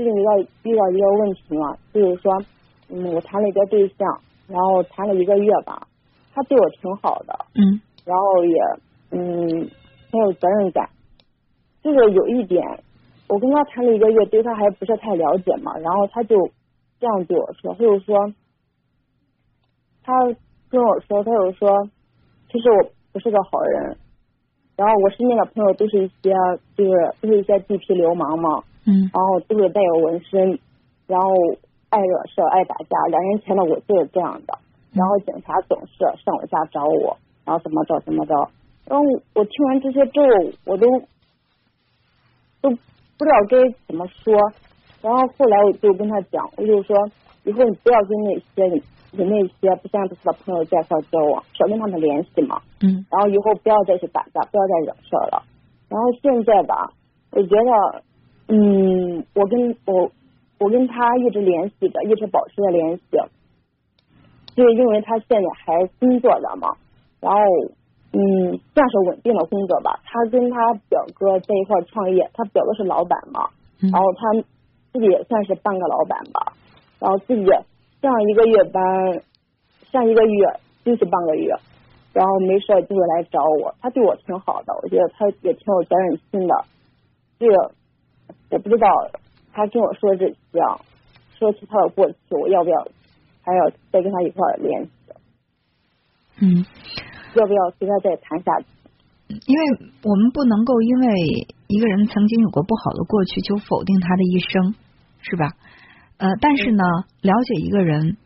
最近遇到遇到一个问题嘛，就是说，嗯，我谈了一个对象，然后谈了一个月吧，他对我挺好的，嗯，然后也嗯很有责任感，就是有一点，我跟他谈了一个月，对他还不是太了解嘛，然后他就这样对我说，他就说，他跟我说，他就说，其实我不是个好人，然后我身边的朋友都是一些就是都是一些地痞流氓嘛。嗯然后都是带有纹身，然后爱惹事、爱打架。两年前的我就是这样的，然后警察总是上我家找我，然后怎么着怎么着。然后我听完这些之后，我都都不知道该怎么说。然后后来我就跟他讲，我就说以后你不要跟那些你你那些不相识的朋友介绍交往，少跟他们联系嘛。嗯然后以后不要再去打架，不要再惹事儿了。然后现在吧，我觉得，嗯，我跟我我跟他一直联系着，一直保持着联系，就是因为他现在还工作着嘛，然后嗯，算是稳定的工作吧。他跟他表哥在一块创业，他表哥是老板嘛，嗯然后他自己也算是半个老板吧，然后自己上一个月班，上一个月休息半个月，然后没事就会来找我，他对我挺好的，我觉得他也挺有责任心的。这个我不知道，他跟我说这些，说起他的过去，我要不要还要再跟他一块儿联系？嗯，要不要跟他再谈下去？因为我们不能够因为一个人曾经有过不好的过去就否定他的一生，是吧？呃，但是呢，了解一个人，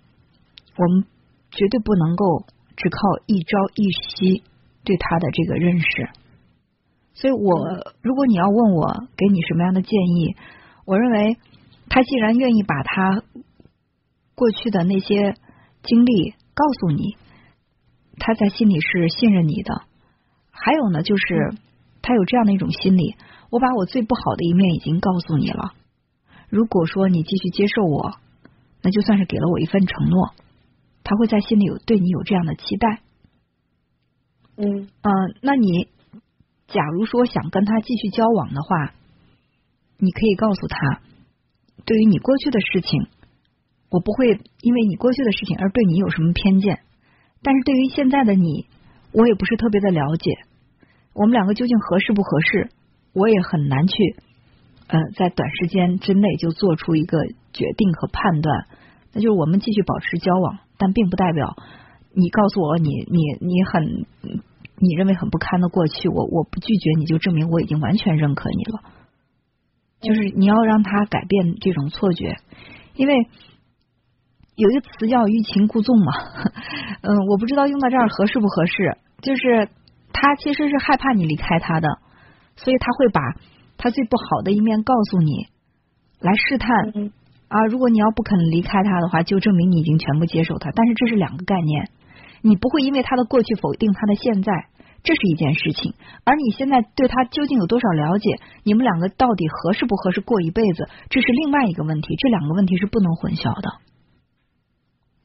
我们绝对不能够只靠一朝一夕对他的这个认识。所以我，如果你要问我给你什么样的建议，我认为他既然愿意把他过去的那些经历告诉你，他在心里是信任你的。还有呢，就是他有这样的一种心理，我把我最不好的一面已经告诉你了。如果说你继续接受我，那就算是给了我一份承诺。他会在心里有对你有这样的期待。嗯嗯、那你假如说想跟他继续交往的话，你可以告诉他，对于你过去的事情，我不会因为你过去的事情而对你有什么偏见，但是对于现在的你，我也不是特别的了解，我们两个究竟合适不合适，我也很难去，呃，在短时间之内就做出一个决定和判断。那就是我们继续保持交往，但并不代表你告诉我你你你很你认为很不堪的过去，我我不拒绝你就证明我已经完全认可你了。就是你要让他改变这种错觉，因为有一个词叫欲擒故纵嘛，嗯，我不知道用到这儿合适不合适。就是他其实是害怕你离开他的，所以他会把他最不好的一面告诉你，来试探嗯啊。如果你要不肯离开他的话，就证明你已经全部接受他。但是这是两个概念，你不会因为他的过去否定他的现在，这是一件事情。而你现在对他究竟有多少了解，你们两个到底合适不合适过一辈子，这是另外一个问题。这两个问题是不能混淆的。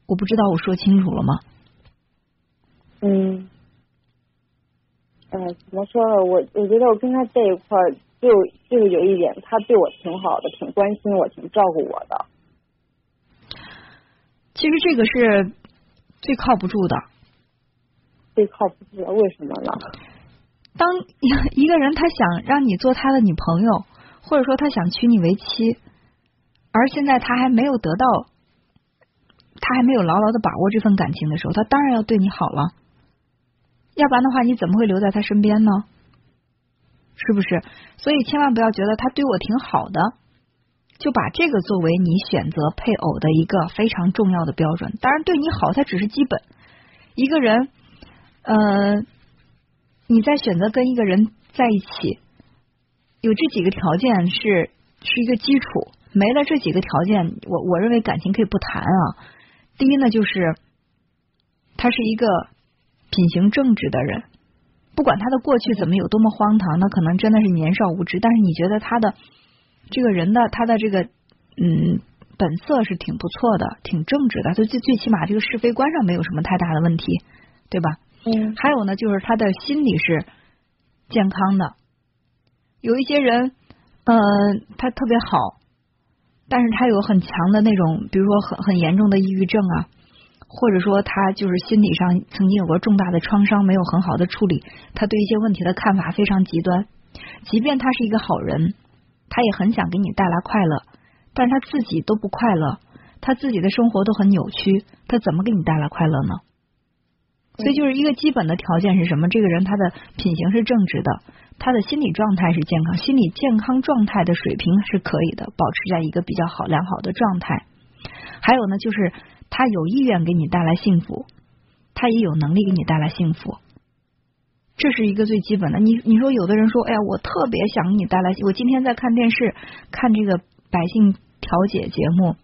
我不知道我说清楚了吗？嗯，呃，怎么说呢？我我觉得我跟他在一块儿，就就是有一点，他对我挺好的，挺关心我，挺照顾我的。其实这个是最靠不住的。最靠不住的，为什么呢？当一个人他想让你做他的女朋友，或者说他想娶你为妻，而现在他还没有得到，他还没有牢牢的把握这份感情的时候，他当然要对你好了。要不然的话，你怎么会留在他身边呢？是不是？所以千万不要觉得他对我挺好的，就把这个作为你选择配偶的一个非常重要的标准。当然，对你好，它只是基本。一个人，呃，你在选择跟一个人在一起，有这几个条件是是一个基础，没了这几个条件，我我认为感情可以不谈啊。第一呢，就是他是一个品行正直的人，不管他的过去怎么有多么荒唐，那可能真的是年少无知，但是你觉得他的这个人的他的这个嗯本色是挺不错的，挺正直的，就最最起码这个是非观上没有什么太大的问题，对吧？嗯还有呢，就是他的心理是健康的。有一些人，呃，他特别好，但是他有很强的那种，比如说很很严重的抑郁症啊，或者说他就是心理上曾经有过重大的创伤，没有很好的处理，他对一些问题的看法非常极端。即便他是一个好人，他也很想给你带来快乐，但是他自己都不快乐，他自己的生活都很扭曲，他怎么给你带来快乐呢？所以就是一个基本的条件是什么？这个人他的品行是正直的，他的心理状态是健康，心理健康状态的水平是可以的，保持在一个比较好良好的状态。还有呢，就是他有意愿给你带来幸福，他也有能力给你带来幸福。这是一个最基本的。你你说有的人说，哎呀，我特别想给你带来。我今天在看电视，看这个百姓调解节目，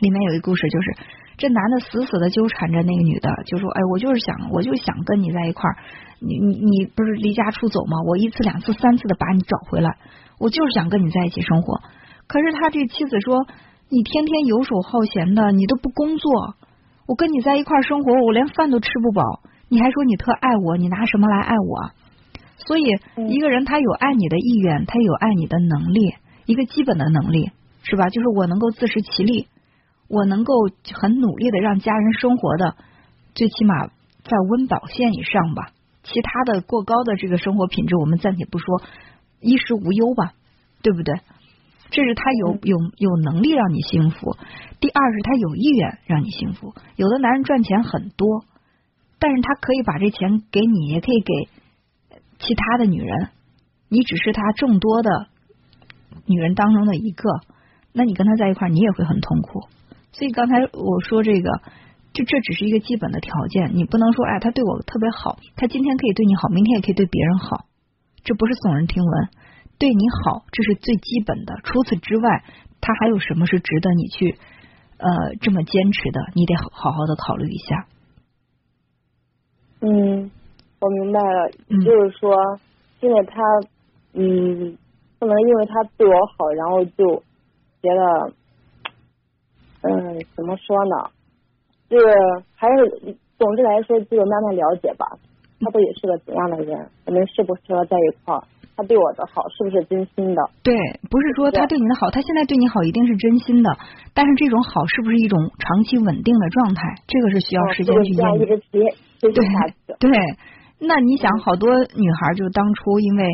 里面有一个故事，就是这男的死死的纠缠着那个女的，就说，哎，我就是想，我就想跟你在一块儿。你你你不是离家出走吗？我一次两次三次的把你找回来，我就是想跟你在一起生活。可是他这妻子说，你天天游手好闲的，你都不工作，我跟你在一块儿生活，我连饭都吃不饱。你还说你特爱我，你拿什么来爱我？所以一个人他有爱你的意愿，他有爱你的能力，一个基本的能力是吧？就是我能够自食其力，我能够很努力的让家人生活的最起码在温饱线以上吧。其他的过高的这个生活品质我们暂且不说，衣食无忧吧，对不对？这是他有有有能力让你幸福。第二是他有意愿让你幸福。有的男人赚钱很多。但是他可以把这钱给你，也可以给其他的女人，你只是他众多的女人当中的一个，那你跟他在一块儿，你也会很痛苦。所以刚才我说这个，就这只是一个基本的条件，你不能说哎，他对我特别好，他今天可以对你好，明天也可以对别人好，这不是耸人听闻。对你好，这是最基本的。除此之外，他还有什么是值得你去呃这么坚持的？你得好好的考虑一下。嗯，我明白了，就是说，现在他，嗯，不能因为他对我好，然后就觉得，嗯，怎么说呢？这个还是，总之来说，就是慢慢了解吧。他到底是个怎样的人？我们适不适合在一块儿？他对我的好是不是真心的？对，不是说他对你的好，他现在对你好一定是真心的，但是这种好是不是一种长期稳定的状态？这个是需要时间去验证。对对，那你想，好多女孩就当初因为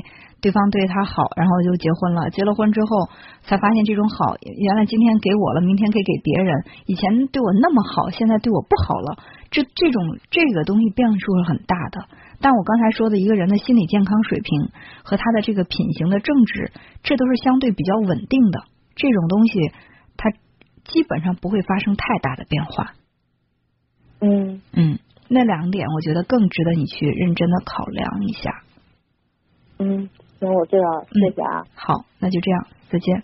对方对她好，然后就结婚了，结了婚之后才发现这种好，原来今天给我了，明天可以给别人，以前对我那么好，现在对我不好了，这这种这个东西变数是很大的。但我刚才说的一个人的心理健康水平和他的这个品行的正直，这都是相对比较稳定的。这种东西，它基本上不会发生太大的变化。嗯嗯，那两点我觉得更值得你去认真的考量一下。嗯，行，我知道，谢谢啊。好，那就这样，再见。